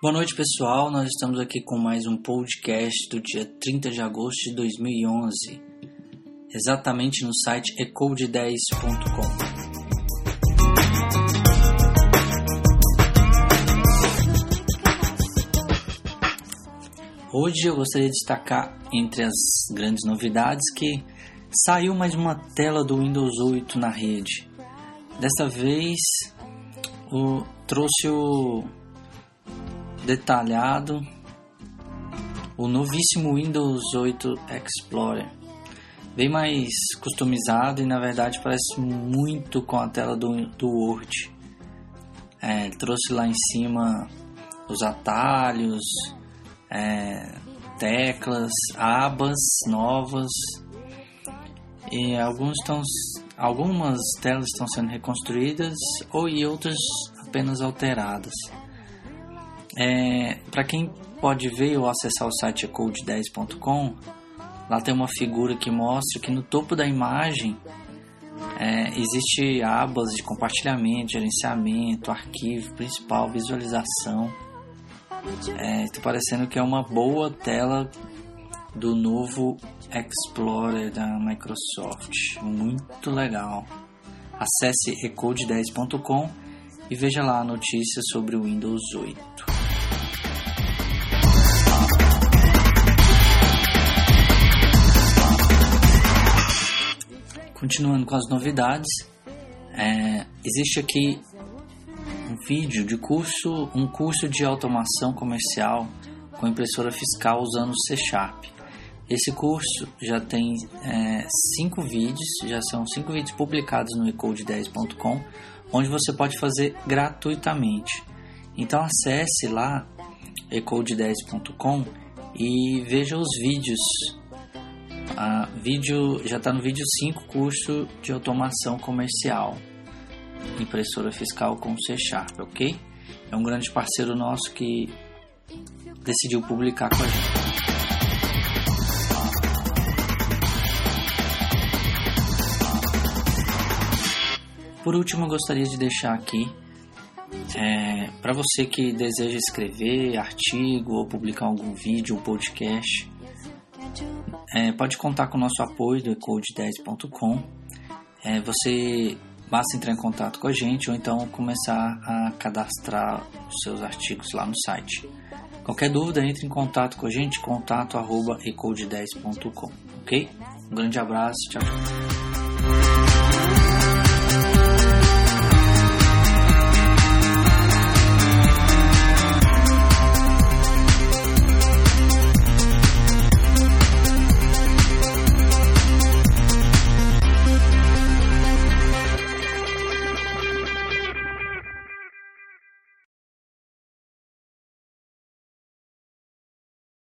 Boa noite, pessoal. Nós estamos aqui com mais um podcast do dia 30 de agosto de 2011, exatamente no site ecode10.com. Hoje eu gostaria de destacar entre as grandes novidades que saiu mais uma tela do Windows 8 na rede. Dessa vez o, trouxe o detalhado o novíssimo Windows 8 Explorer. Bem mais customizado e na verdade parece muito com a tela do, do Word. É, trouxe lá em cima os atalhos, é, teclas, abas novas e alguns algumas telas estão sendo reconstruídas ou e outras apenas alteradas. É, Para quem pode ver ou acessar o site code10.com, lá tem uma figura que mostra que no topo da imagem é, existe abas de compartilhamento, gerenciamento, arquivo principal, visualização. É, está parecendo que é uma boa tela do novo Explorer da Microsoft. Muito legal. Acesse ecode10.com e veja lá a notícia sobre o Windows 8. Continuando com as novidades, é, existe aqui um vídeo de curso, um curso de automação comercial com impressora fiscal usando C Sharp. Esse curso já tem é, cinco vídeos, já são cinco vídeos publicados no ecode10.com, onde você pode fazer gratuitamente. Então acesse lá ecode10.com e veja os vídeos vídeo já está no vídeo 5 curso de automação comercial impressora fiscal com C Sharp, ok? É um grande parceiro nosso que decidiu publicar com a gente. Por último, eu gostaria de deixar aqui é, para você que deseja escrever artigo ou publicar algum vídeo ou podcast é, pode contar com o nosso apoio do ecode10.com. É, você basta entrar em contato com a gente ou então começar a cadastrar os seus artigos lá no site. Qualquer dúvida, entre em contato com a gente, contato arroba ecode10.com, ok? Um grande abraço, tchau, tchau.